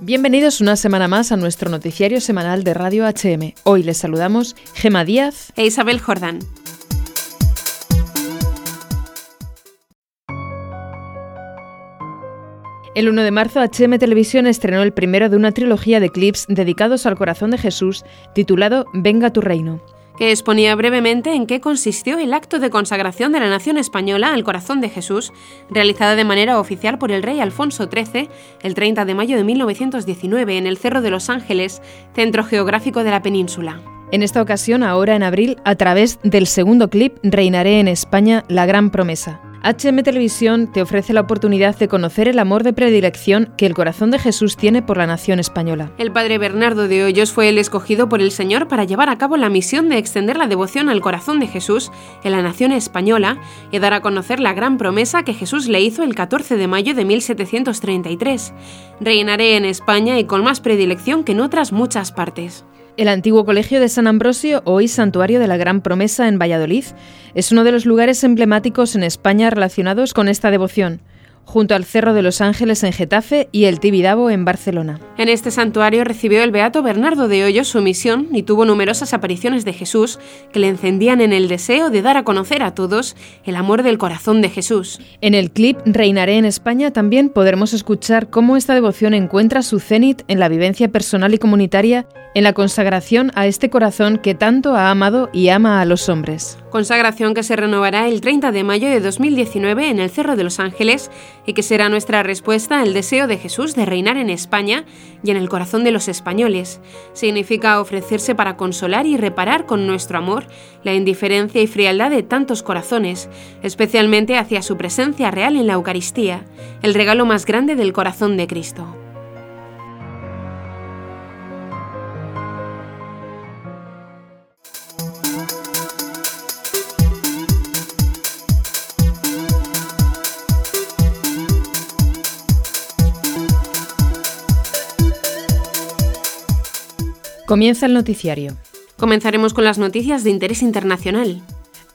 Bienvenidos una semana más a nuestro noticiario semanal de Radio HM. Hoy les saludamos Gema Díaz e Isabel Jordán. El 1 de marzo, HM Televisión estrenó el primero de una trilogía de clips dedicados al corazón de Jesús, titulado Venga tu reino que exponía brevemente en qué consistió el acto de consagración de la nación española al corazón de Jesús, realizada de manera oficial por el rey Alfonso XIII el 30 de mayo de 1919 en el Cerro de los Ángeles, centro geográfico de la península. En esta ocasión, ahora en abril, a través del segundo clip Reinaré en España, la gran promesa. HM Televisión te ofrece la oportunidad de conocer el amor de predilección que el corazón de Jesús tiene por la nación española. El padre Bernardo de Hoyos fue el escogido por el Señor para llevar a cabo la misión de extender la devoción al corazón de Jesús en la nación española y dar a conocer la gran promesa que Jesús le hizo el 14 de mayo de 1733. Reinaré en España y con más predilección que en otras muchas partes. El antiguo Colegio de San Ambrosio, hoy Santuario de la Gran Promesa en Valladolid, es uno de los lugares emblemáticos en España relacionados con esta devoción junto al Cerro de los Ángeles en Getafe y el Tibidabo en Barcelona. En este santuario recibió el beato Bernardo de Hoyos su misión y tuvo numerosas apariciones de Jesús que le encendían en el deseo de dar a conocer a todos el amor del corazón de Jesús. En el clip Reinaré en España también podremos escuchar cómo esta devoción encuentra su cenit en la vivencia personal y comunitaria, en la consagración a este corazón que tanto ha amado y ama a los hombres. Consagración que se renovará el 30 de mayo de 2019 en el Cerro de los Ángeles y que será nuestra respuesta al deseo de Jesús de reinar en España y en el corazón de los españoles. Significa ofrecerse para consolar y reparar con nuestro amor la indiferencia y frialdad de tantos corazones, especialmente hacia su presencia real en la Eucaristía, el regalo más grande del corazón de Cristo. Comienza el noticiario. Comenzaremos con las noticias de interés internacional.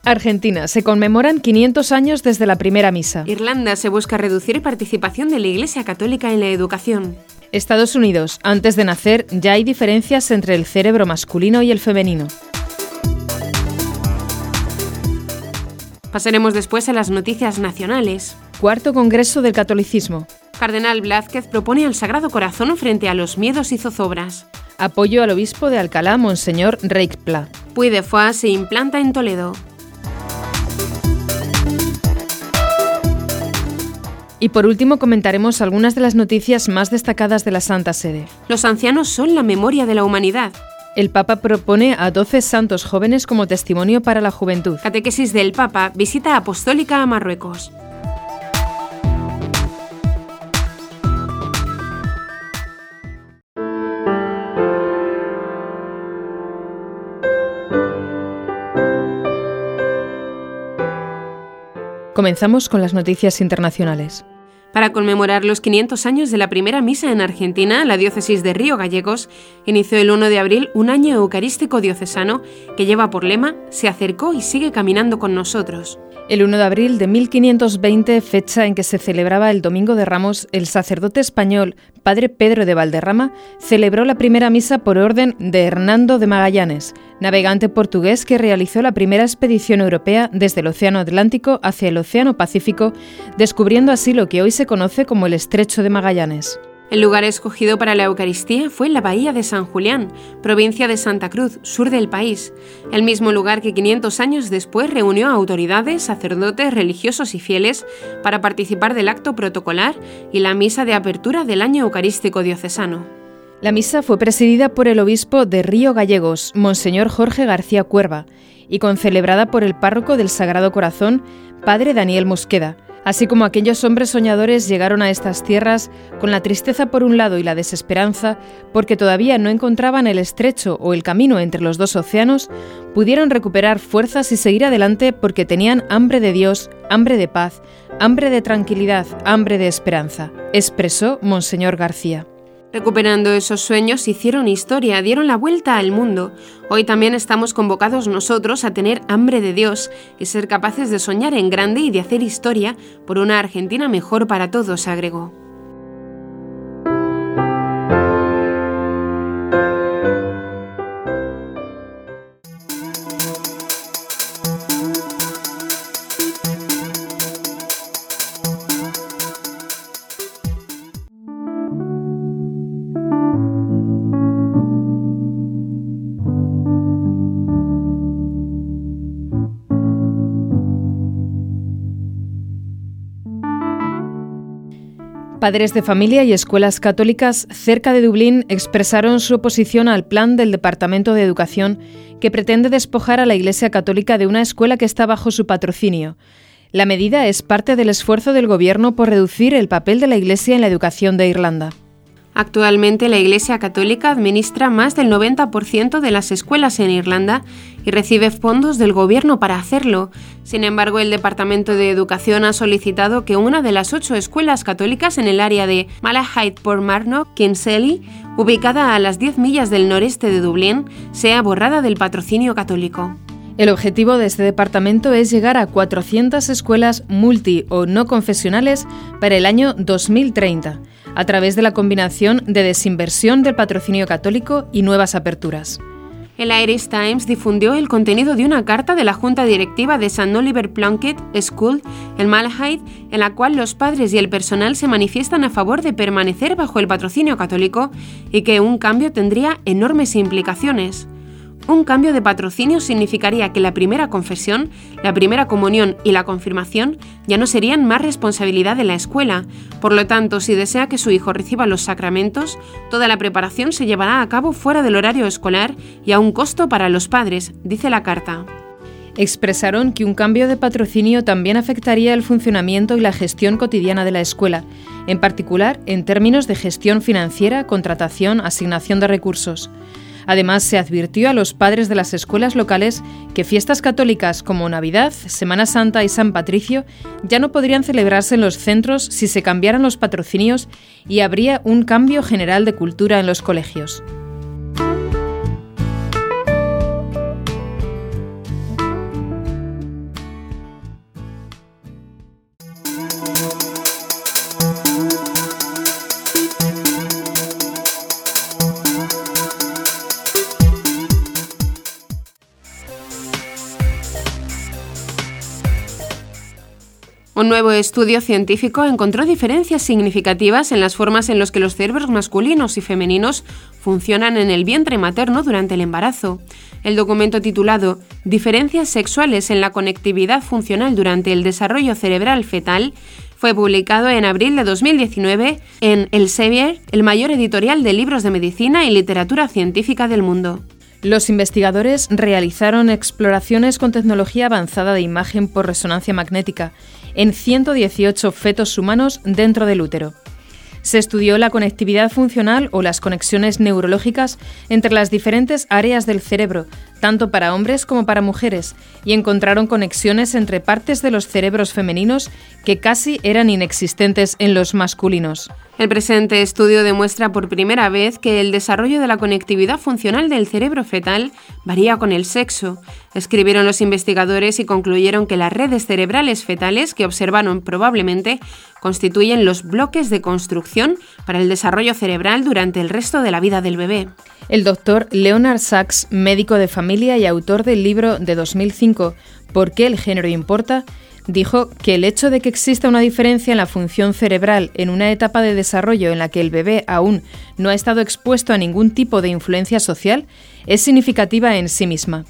Argentina. Se conmemoran 500 años desde la primera misa. Irlanda. Se busca reducir participación de la Iglesia Católica en la educación. Estados Unidos. Antes de nacer ya hay diferencias entre el cerebro masculino y el femenino. Pasaremos después a las noticias nacionales. Cuarto Congreso del Catolicismo. Cardenal Blázquez propone al Sagrado Corazón frente a los miedos y zozobras. Apoyo al obispo de Alcalá, Monseñor Reichpla. Puy de Foix se implanta en Toledo. Y por último comentaremos algunas de las noticias más destacadas de la Santa Sede. Los ancianos son la memoria de la humanidad. El Papa propone a 12 santos jóvenes como testimonio para la juventud. Catequesis del Papa, visita apostólica a Marruecos. Comenzamos con las noticias internacionales. Para conmemorar los 500 años de la primera misa en Argentina, la diócesis de Río Gallegos inició el 1 de abril un año eucarístico diocesano que lleva por lema Se acercó y sigue caminando con nosotros. El 1 de abril de 1520, fecha en que se celebraba el Domingo de Ramos, el sacerdote español, padre Pedro de Valderrama, celebró la primera misa por orden de Hernando de Magallanes, navegante portugués que realizó la primera expedición europea desde el Océano Atlántico hacia el Océano Pacífico, descubriendo así lo que hoy se conoce como el Estrecho de Magallanes. El lugar escogido para la Eucaristía fue la Bahía de San Julián, provincia de Santa Cruz, sur del país, el mismo lugar que 500 años después reunió a autoridades, sacerdotes, religiosos y fieles para participar del acto protocolar y la misa de apertura del año eucarístico diocesano. La misa fue presidida por el obispo de Río Gallegos, Monseñor Jorge García Cuerva, y concelebrada por el párroco del Sagrado Corazón, Padre Daniel Mosqueda, Así como aquellos hombres soñadores llegaron a estas tierras con la tristeza por un lado y la desesperanza porque todavía no encontraban el estrecho o el camino entre los dos océanos, pudieron recuperar fuerzas y seguir adelante porque tenían hambre de Dios, hambre de paz, hambre de tranquilidad, hambre de esperanza, expresó Monseñor García. Recuperando esos sueños, hicieron historia, dieron la vuelta al mundo. Hoy también estamos convocados nosotros a tener hambre de Dios y ser capaces de soñar en grande y de hacer historia por una Argentina mejor para todos, agregó. Padres de familia y escuelas católicas cerca de Dublín expresaron su oposición al plan del Departamento de Educación que pretende despojar a la Iglesia Católica de una escuela que está bajo su patrocinio. La medida es parte del esfuerzo del Gobierno por reducir el papel de la Iglesia en la educación de Irlanda. Actualmente la Iglesia Católica administra más del 90% de las escuelas en Irlanda y recibe fondos del gobierno para hacerlo. Sin embargo, el Departamento de Educación ha solicitado que una de las ocho escuelas católicas en el área de Malahide por Marnock, Kinsale, ubicada a las 10 millas del noreste de Dublín, sea borrada del patrocinio católico. El objetivo de este departamento es llegar a 400 escuelas multi o no confesionales para el año 2030 a través de la combinación de desinversión del patrocinio católico y nuevas aperturas. El Irish Times difundió el contenido de una carta de la Junta Directiva de St. Oliver Plunkett School en Malahide, en la cual los padres y el personal se manifiestan a favor de permanecer bajo el patrocinio católico y que un cambio tendría enormes implicaciones. Un cambio de patrocinio significaría que la primera confesión, la primera comunión y la confirmación ya no serían más responsabilidad de la escuela. Por lo tanto, si desea que su hijo reciba los sacramentos, toda la preparación se llevará a cabo fuera del horario escolar y a un costo para los padres, dice la carta. Expresaron que un cambio de patrocinio también afectaría el funcionamiento y la gestión cotidiana de la escuela, en particular en términos de gestión financiera, contratación, asignación de recursos. Además, se advirtió a los padres de las escuelas locales que fiestas católicas como Navidad, Semana Santa y San Patricio ya no podrían celebrarse en los centros si se cambiaran los patrocinios y habría un cambio general de cultura en los colegios. Un nuevo estudio científico encontró diferencias significativas en las formas en las que los cerebros masculinos y femeninos funcionan en el vientre materno durante el embarazo. El documento titulado Diferencias sexuales en la conectividad funcional durante el desarrollo cerebral fetal fue publicado en abril de 2019 en Elsevier, el mayor editorial de libros de medicina y literatura científica del mundo. Los investigadores realizaron exploraciones con tecnología avanzada de imagen por resonancia magnética en 118 fetos humanos dentro del útero. Se estudió la conectividad funcional o las conexiones neurológicas entre las diferentes áreas del cerebro, tanto para hombres como para mujeres, y encontraron conexiones entre partes de los cerebros femeninos que casi eran inexistentes en los masculinos. El presente estudio demuestra por primera vez que el desarrollo de la conectividad funcional del cerebro fetal varía con el sexo. Escribieron los investigadores y concluyeron que las redes cerebrales fetales que observaron probablemente constituyen los bloques de construcción para el desarrollo cerebral durante el resto de la vida del bebé. El doctor Leonard Sachs, médico de familia y autor del libro de 2005 ¿Por qué el género importa?, dijo que el hecho de que exista una diferencia en la función cerebral en una etapa de desarrollo en la que el bebé aún no ha estado expuesto a ningún tipo de influencia social es significativa en sí misma.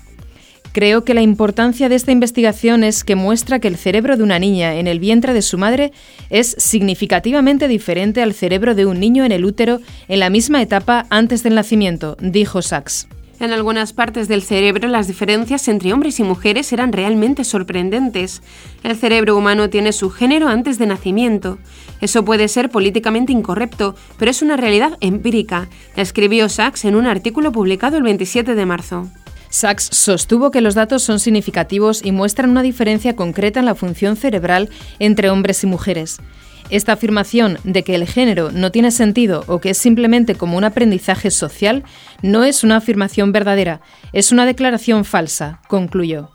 Creo que la importancia de esta investigación es que muestra que el cerebro de una niña en el vientre de su madre es significativamente diferente al cerebro de un niño en el útero en la misma etapa antes del nacimiento, dijo Sachs. En algunas partes del cerebro las diferencias entre hombres y mujeres eran realmente sorprendentes. El cerebro humano tiene su género antes de nacimiento. Eso puede ser políticamente incorrecto, pero es una realidad empírica, escribió Sachs en un artículo publicado el 27 de marzo. Sachs sostuvo que los datos son significativos y muestran una diferencia concreta en la función cerebral entre hombres y mujeres. Esta afirmación de que el género no tiene sentido o que es simplemente como un aprendizaje social no es una afirmación verdadera, es una declaración falsa, concluyó.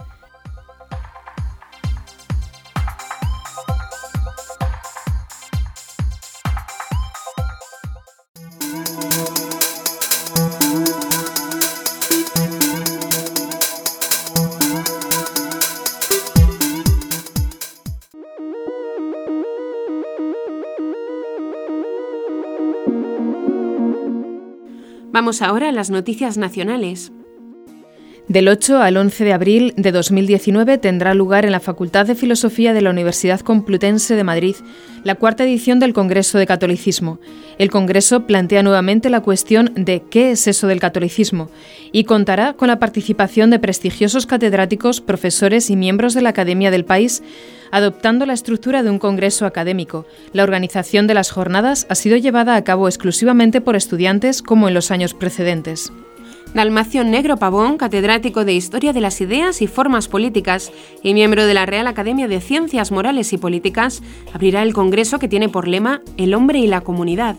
Vamos ahora a las noticias nacionales. Del 8 al 11 de abril de 2019 tendrá lugar en la Facultad de Filosofía de la Universidad Complutense de Madrid la cuarta edición del Congreso de Catolicismo. El Congreso plantea nuevamente la cuestión de qué es eso del catolicismo y contará con la participación de prestigiosos catedráticos, profesores y miembros de la Academia del país, adoptando la estructura de un congreso académico. La organización de las jornadas ha sido llevada a cabo exclusivamente por estudiantes como en los años precedentes. Dalmacio Negro Pavón, catedrático de Historia de las Ideas y Formas Políticas y miembro de la Real Academia de Ciencias Morales y Políticas, abrirá el congreso que tiene por lema El hombre y la comunidad.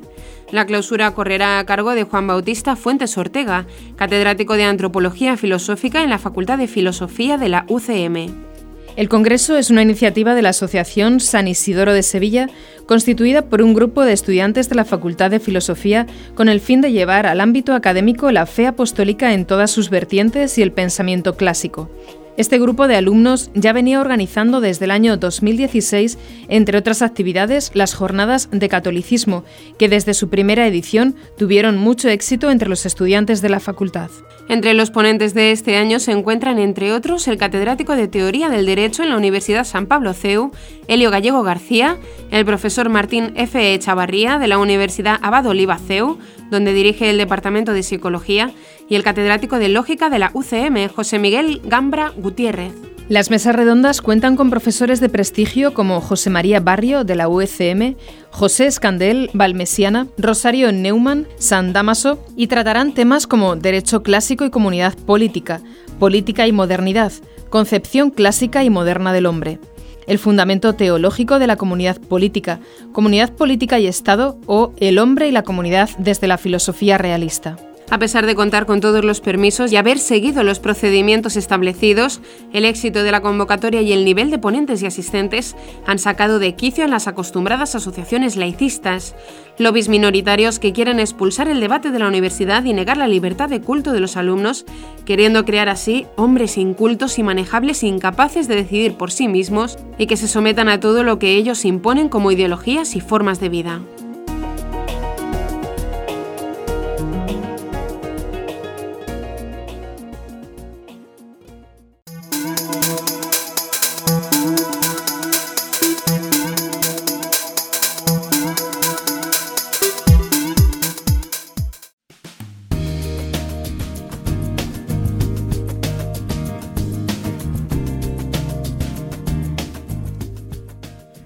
La clausura correrá a cargo de Juan Bautista Fuentes Ortega, catedrático de Antropología Filosófica en la Facultad de Filosofía de la UCM. El Congreso es una iniciativa de la Asociación San Isidoro de Sevilla, constituida por un grupo de estudiantes de la Facultad de Filosofía con el fin de llevar al ámbito académico la fe apostólica en todas sus vertientes y el pensamiento clásico. Este grupo de alumnos ya venía organizando desde el año 2016, entre otras actividades, las jornadas de catolicismo, que desde su primera edición tuvieron mucho éxito entre los estudiantes de la facultad. Entre los ponentes de este año se encuentran, entre otros, el catedrático de Teoría del Derecho en la Universidad San Pablo CEU, Helio Gallego García, el profesor Martín F. E. Chavarría de la Universidad Abad Oliva CEU, donde dirige el Departamento de Psicología, y el catedrático de Lógica de la UCM, José Miguel Gambra Gutiérrez. Las mesas redondas cuentan con profesores de prestigio como José María Barrio de la UCM, José Escandel, Valmesiana, Rosario Neumann, San Damaso y tratarán temas como derecho clásico y comunidad política, política y modernidad, concepción clásica y moderna del hombre el fundamento teológico de la comunidad política, comunidad política y Estado o el hombre y la comunidad desde la filosofía realista. A pesar de contar con todos los permisos y haber seguido los procedimientos establecidos, el éxito de la convocatoria y el nivel de ponentes y asistentes han sacado de quicio a las acostumbradas asociaciones laicistas, lobbies minoritarios que quieren expulsar el debate de la universidad y negar la libertad de culto de los alumnos, queriendo crear así hombres incultos y manejables incapaces de decidir por sí mismos y que se sometan a todo lo que ellos imponen como ideologías y formas de vida.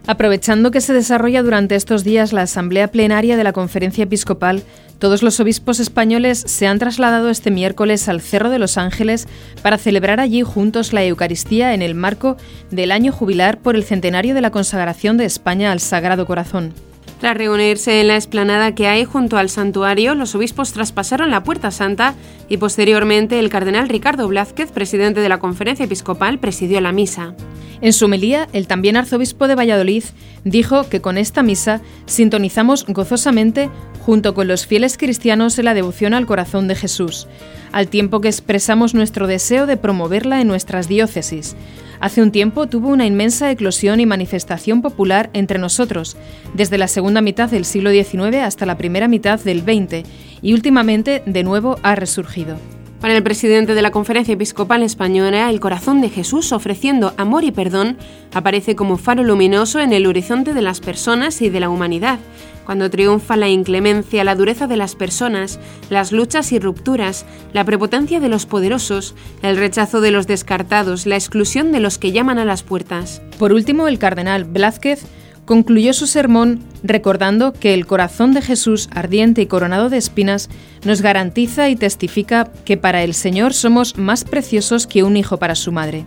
Aprovechando que se desarrolla durante estos días la asamblea plenaria de la Conferencia Episcopal, todos los obispos españoles se han trasladado este miércoles al Cerro de los Ángeles para celebrar allí juntos la Eucaristía en el marco del año jubilar por el centenario de la consagración de España al Sagrado Corazón. Tras reunirse en la explanada que hay junto al santuario, los obispos traspasaron la Puerta Santa y posteriormente el cardenal Ricardo Blázquez, presidente de la Conferencia Episcopal, presidió la misa. En su homilía, el también arzobispo de Valladolid dijo que con esta misa sintonizamos gozosamente junto con los fieles cristianos en la devoción al corazón de Jesús, al tiempo que expresamos nuestro deseo de promoverla en nuestras diócesis. Hace un tiempo tuvo una inmensa eclosión y manifestación popular entre nosotros, desde la segunda mitad del siglo XIX hasta la primera mitad del XX, y últimamente de nuevo ha resurgido. Para el presidente de la Conferencia Episcopal Española, el corazón de Jesús ofreciendo amor y perdón aparece como faro luminoso en el horizonte de las personas y de la humanidad, cuando triunfa la inclemencia, la dureza de las personas, las luchas y rupturas, la prepotencia de los poderosos, el rechazo de los descartados, la exclusión de los que llaman a las puertas. Por último, el cardenal Blázquez concluyó su sermón recordando que el corazón de Jesús, ardiente y coronado de espinas, nos garantiza y testifica que para el Señor somos más preciosos que un hijo para su madre.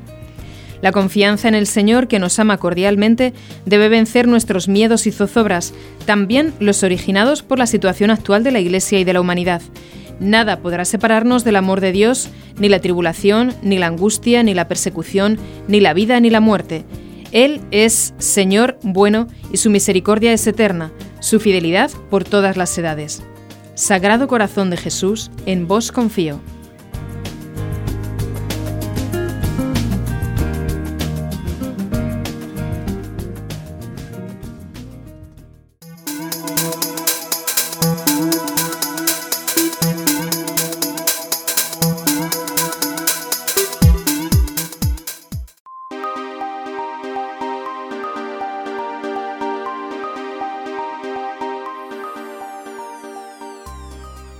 La confianza en el Señor, que nos ama cordialmente, debe vencer nuestros miedos y zozobras, también los originados por la situación actual de la Iglesia y de la humanidad. Nada podrá separarnos del amor de Dios, ni la tribulación, ni la angustia, ni la persecución, ni la vida, ni la muerte él es Señor bueno y su misericordia es eterna, su fidelidad por todas las edades. Sagrado Corazón de Jesús, en vos confío.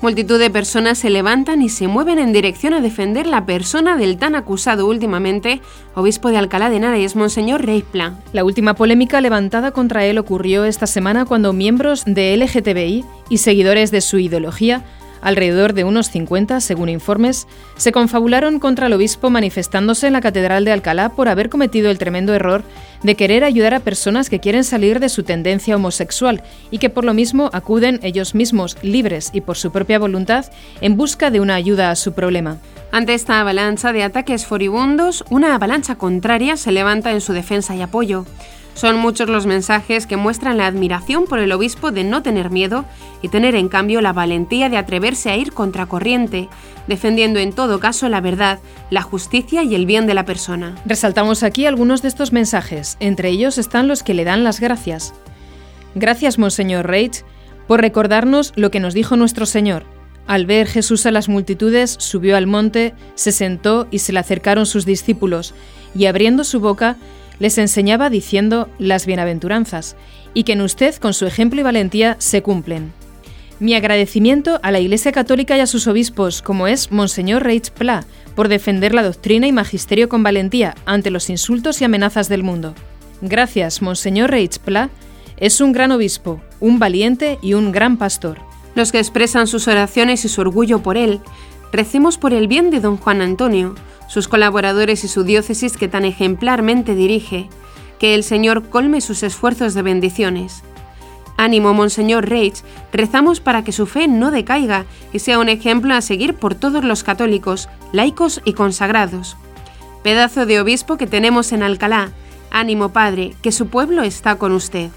Multitud de personas se levantan y se mueven en dirección a defender la persona del tan acusado últimamente obispo de Alcalá de Henares, Monseñor Reipla. La última polémica levantada contra él ocurrió esta semana cuando miembros de LGTBI y seguidores de su ideología alrededor de unos 50, según informes, se confabularon contra el obispo manifestándose en la Catedral de Alcalá por haber cometido el tremendo error de querer ayudar a personas que quieren salir de su tendencia homosexual y que por lo mismo acuden ellos mismos, libres y por su propia voluntad, en busca de una ayuda a su problema. Ante esta avalancha de ataques furibundos, una avalancha contraria se levanta en su defensa y apoyo. Son muchos los mensajes que muestran la admiración por el obispo de no tener miedo y tener en cambio la valentía de atreverse a ir contracorriente, defendiendo en todo caso la verdad, la justicia y el bien de la persona. Resaltamos aquí algunos de estos mensajes, entre ellos están los que le dan las gracias. Gracias, Monseñor Reich, por recordarnos lo que nos dijo nuestro Señor. Al ver Jesús a las multitudes, subió al monte, se sentó y se le acercaron sus discípulos, y abriendo su boca, les enseñaba diciendo las bienaventuranzas, y que en usted, con su ejemplo y valentía, se cumplen. Mi agradecimiento a la Iglesia Católica y a sus obispos, como es Monseñor Reitz Pla, por defender la doctrina y magisterio con valentía ante los insultos y amenazas del mundo. Gracias, Monseñor Reitz Pla, es un gran obispo, un valiente y un gran pastor. Los que expresan sus oraciones y su orgullo por él, recemos por el bien de don Juan Antonio, sus colaboradores y su diócesis que tan ejemplarmente dirige, que el Señor colme sus esfuerzos de bendiciones. Ánimo, Monseñor Reich, rezamos para que su fe no decaiga y sea un ejemplo a seguir por todos los católicos, laicos y consagrados. Pedazo de obispo que tenemos en Alcalá, ánimo, Padre, que su pueblo está con usted.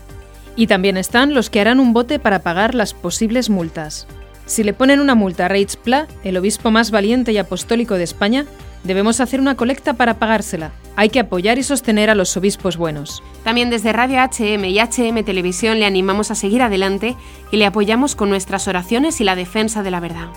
Y también están los que harán un bote para pagar las posibles multas. Si le ponen una multa a Reitz Pla, el obispo más valiente y apostólico de España, Debemos hacer una colecta para pagársela. Hay que apoyar y sostener a los obispos buenos. También desde Radio HM y HM Televisión le animamos a seguir adelante y le apoyamos con nuestras oraciones y la defensa de la verdad.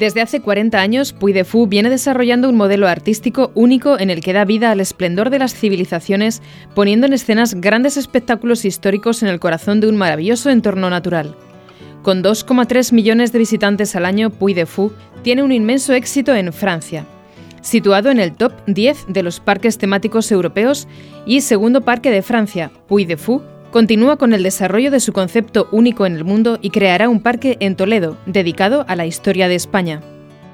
Desde hace 40 años, Puy de Fou viene desarrollando un modelo artístico único en el que da vida al esplendor de las civilizaciones, poniendo en escenas grandes espectáculos históricos en el corazón de un maravilloso entorno natural. Con 2,3 millones de visitantes al año, Puy de Fou tiene un inmenso éxito en Francia. Situado en el top 10 de los parques temáticos europeos y segundo parque de Francia, Puy de Fou Continúa con el desarrollo de su concepto único en el mundo y creará un parque en Toledo, dedicado a la historia de España.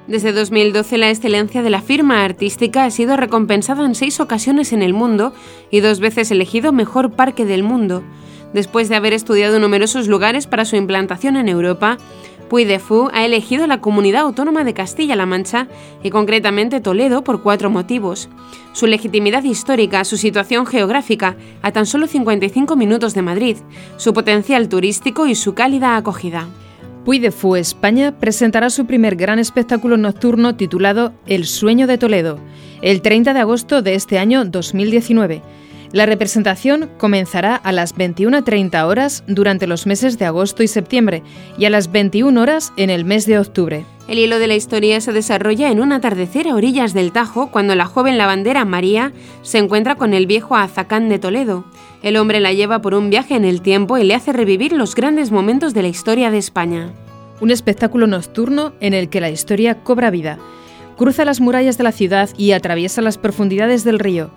Desde 2012 la excelencia de la firma artística ha sido recompensada en seis ocasiones en el mundo y dos veces elegido mejor parque del mundo. Después de haber estudiado numerosos lugares para su implantación en Europa, Puy de Fou ha elegido la comunidad autónoma de Castilla-La Mancha y concretamente Toledo por cuatro motivos. Su legitimidad histórica, su situación geográfica, a tan solo 55 minutos de Madrid, su potencial turístico y su cálida acogida. Puy de Fou España presentará su primer gran espectáculo nocturno titulado El sueño de Toledo, el 30 de agosto de este año 2019 la representación comenzará a las 21.30 horas durante los meses de agosto y septiembre y a las 21 horas en el mes de octubre. El hilo de la historia se desarrolla en un atardecer a orillas del Tajo cuando la joven lavandera María se encuentra con el viejo Azacán de Toledo. El hombre la lleva por un viaje en el tiempo y le hace revivir los grandes momentos de la historia de España. Un espectáculo nocturno en el que la historia cobra vida. Cruza las murallas de la ciudad y atraviesa las profundidades del río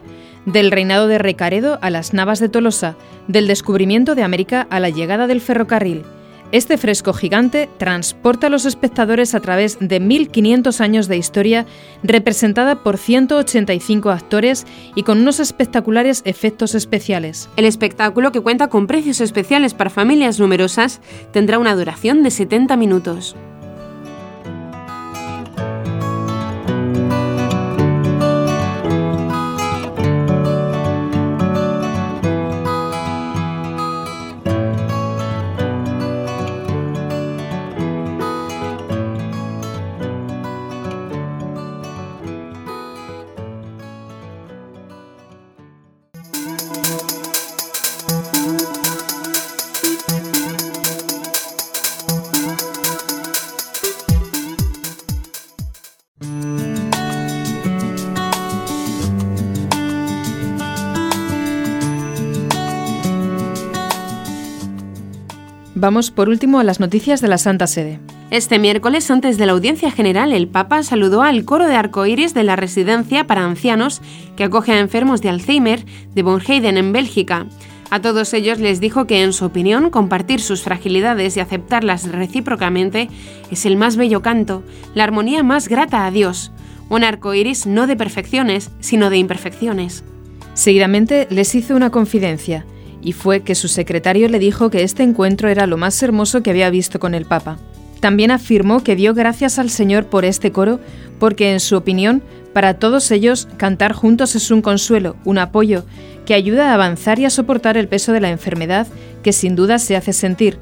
del reinado de Recaredo a las Navas de Tolosa, del descubrimiento de América a la llegada del ferrocarril. Este fresco gigante transporta a los espectadores a través de 1500 años de historia representada por 185 actores y con unos espectaculares efectos especiales. El espectáculo, que cuenta con precios especiales para familias numerosas, tendrá una duración de 70 minutos. Vamos por último a las noticias de la Santa Sede. Este miércoles, antes de la audiencia general, el Papa saludó al coro de arcoíris de la residencia para ancianos que acoge a enfermos de Alzheimer de Bonheiden en Bélgica. A todos ellos les dijo que, en su opinión, compartir sus fragilidades y aceptarlas recíprocamente es el más bello canto, la armonía más grata a Dios. Un arco iris no de perfecciones, sino de imperfecciones. Seguidamente les hizo una confidencia, y fue que su secretario le dijo que este encuentro era lo más hermoso que había visto con el Papa. También afirmó que dio gracias al Señor por este coro, porque en su opinión, para todos ellos, cantar juntos es un consuelo, un apoyo, que ayuda a avanzar y a soportar el peso de la enfermedad que sin duda se hace sentir.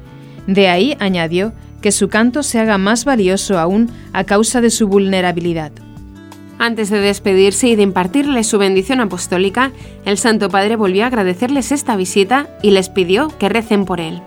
De ahí, añadió, que su canto se haga más valioso aún a causa de su vulnerabilidad. Antes de despedirse y de impartirles su bendición apostólica, el Santo Padre volvió a agradecerles esta visita y les pidió que recen por él.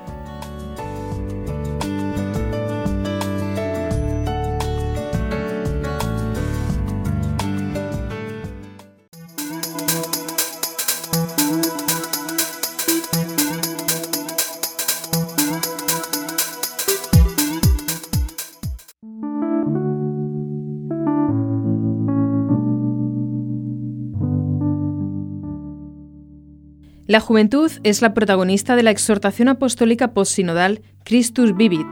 La juventud es la protagonista de la exhortación apostólica postsinodal Christus Vivit,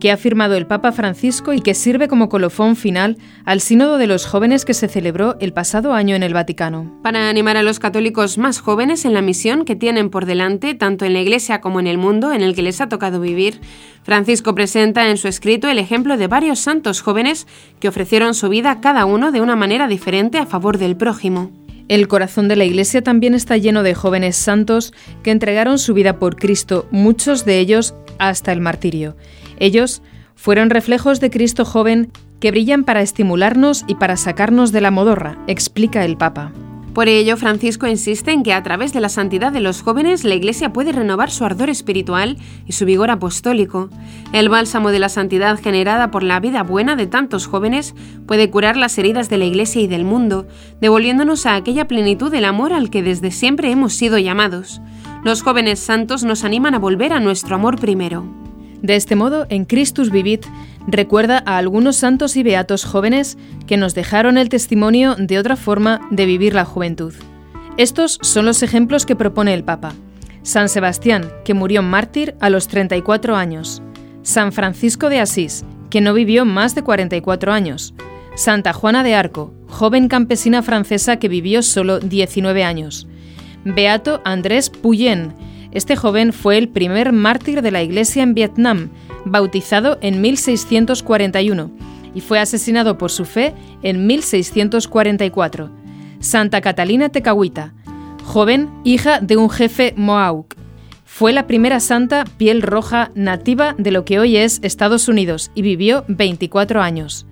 que ha firmado el Papa Francisco y que sirve como colofón final al Sínodo de los Jóvenes que se celebró el pasado año en el Vaticano. Para animar a los católicos más jóvenes en la misión que tienen por delante, tanto en la Iglesia como en el mundo en el que les ha tocado vivir, Francisco presenta en su escrito el ejemplo de varios santos jóvenes que ofrecieron su vida cada uno de una manera diferente a favor del prójimo. El corazón de la Iglesia también está lleno de jóvenes santos que entregaron su vida por Cristo, muchos de ellos hasta el martirio. Ellos fueron reflejos de Cristo joven que brillan para estimularnos y para sacarnos de la modorra, explica el Papa. Por ello, Francisco insiste en que a través de la santidad de los jóvenes la Iglesia puede renovar su ardor espiritual y su vigor apostólico. El bálsamo de la santidad generada por la vida buena de tantos jóvenes puede curar las heridas de la Iglesia y del mundo, devolviéndonos a aquella plenitud del amor al que desde siempre hemos sido llamados. Los jóvenes santos nos animan a volver a nuestro amor primero. De este modo, en Christus Vivit recuerda a algunos santos y beatos jóvenes que nos dejaron el testimonio de otra forma de vivir la juventud. Estos son los ejemplos que propone el Papa. San Sebastián, que murió mártir a los 34 años. San Francisco de Asís, que no vivió más de 44 años. Santa Juana de Arco, joven campesina francesa que vivió solo 19 años. Beato Andrés Puyen, este joven fue el primer mártir de la Iglesia en Vietnam, bautizado en 1641, y fue asesinado por su fe en 1644. Santa Catalina Tecahuita, joven hija de un jefe Mohawk. Fue la primera santa piel roja nativa de lo que hoy es Estados Unidos y vivió 24 años.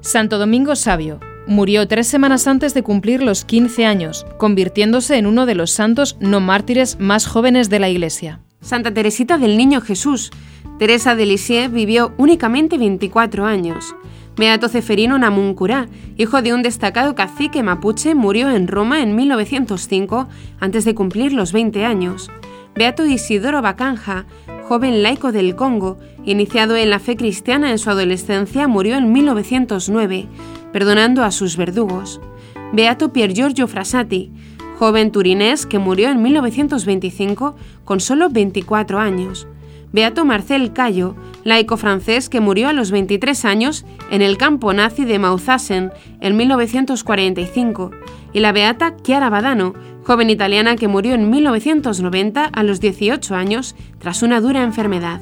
Santo Domingo Sabio, Murió tres semanas antes de cumplir los 15 años, convirtiéndose en uno de los santos no mártires más jóvenes de la Iglesia. Santa Teresita del Niño Jesús. Teresa de Lisieux vivió únicamente 24 años. Beato Ceferino Namuncurá, hijo de un destacado cacique mapuche, murió en Roma en 1905 antes de cumplir los 20 años. Beato Isidoro Bacanja, joven laico del Congo, iniciado en la fe cristiana en su adolescencia, murió en 1909 perdonando a sus verdugos. Beato Pier Giorgio Frassati, joven turinés que murió en 1925 con solo 24 años. Beato Marcel Cayo, laico francés que murió a los 23 años en el campo nazi de Mauthausen en 1945. Y la beata Chiara Badano, joven italiana que murió en 1990 a los 18 años tras una dura enfermedad.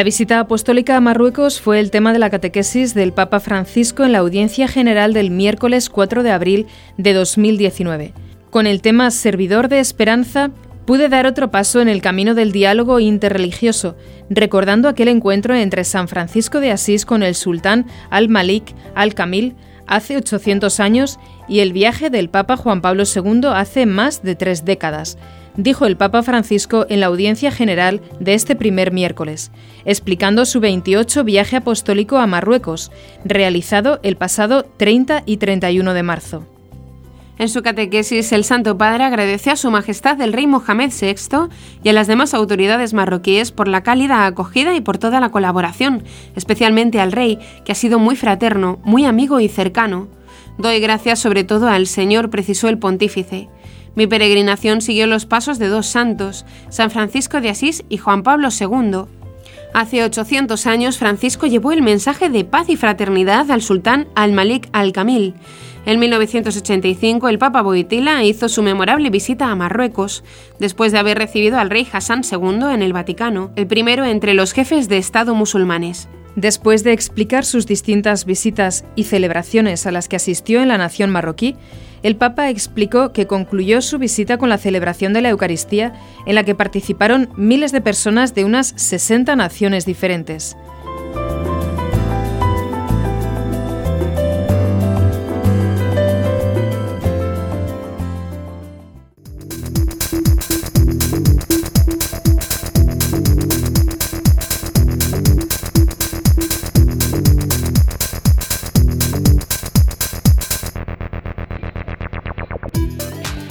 La visita apostólica a Marruecos fue el tema de la catequesis del Papa Francisco en la audiencia general del miércoles 4 de abril de 2019. Con el tema Servidor de Esperanza, pude dar otro paso en el camino del diálogo interreligioso, recordando aquel encuentro entre San Francisco de Asís con el sultán al-Malik al-Kamil hace 800 años y el viaje del Papa Juan Pablo II hace más de tres décadas, dijo el Papa Francisco en la audiencia general de este primer miércoles, explicando su 28 viaje apostólico a Marruecos, realizado el pasado 30 y 31 de marzo. En su catequesis, el Santo Padre agradeció a Su Majestad el Rey Mohamed VI y a las demás autoridades marroquíes por la cálida acogida y por toda la colaboración, especialmente al Rey, que ha sido muy fraterno, muy amigo y cercano. Doy gracias sobre todo al Señor, precisó el pontífice. Mi peregrinación siguió los pasos de dos santos, San Francisco de Asís y Juan Pablo II. Hace 800 años Francisco llevó el mensaje de paz y fraternidad al sultán al-Malik al-Kamil. En 1985 el Papa Boitila hizo su memorable visita a Marruecos, después de haber recibido al rey Hassan II en el Vaticano, el primero entre los jefes de Estado musulmanes. Después de explicar sus distintas visitas y celebraciones a las que asistió en la nación marroquí, el Papa explicó que concluyó su visita con la celebración de la Eucaristía, en la que participaron miles de personas de unas 60 naciones diferentes.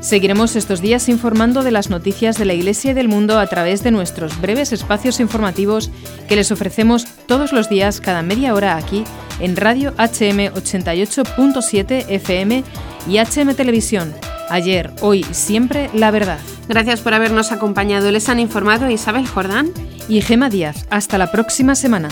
Seguiremos estos días informando de las noticias de la Iglesia y del mundo a través de nuestros breves espacios informativos que les ofrecemos todos los días cada media hora aquí en Radio HM 88.7 FM y HM Televisión. Ayer, hoy, siempre la verdad. Gracias por habernos acompañado. Les han informado Isabel Jordán y Gema Díaz. Hasta la próxima semana.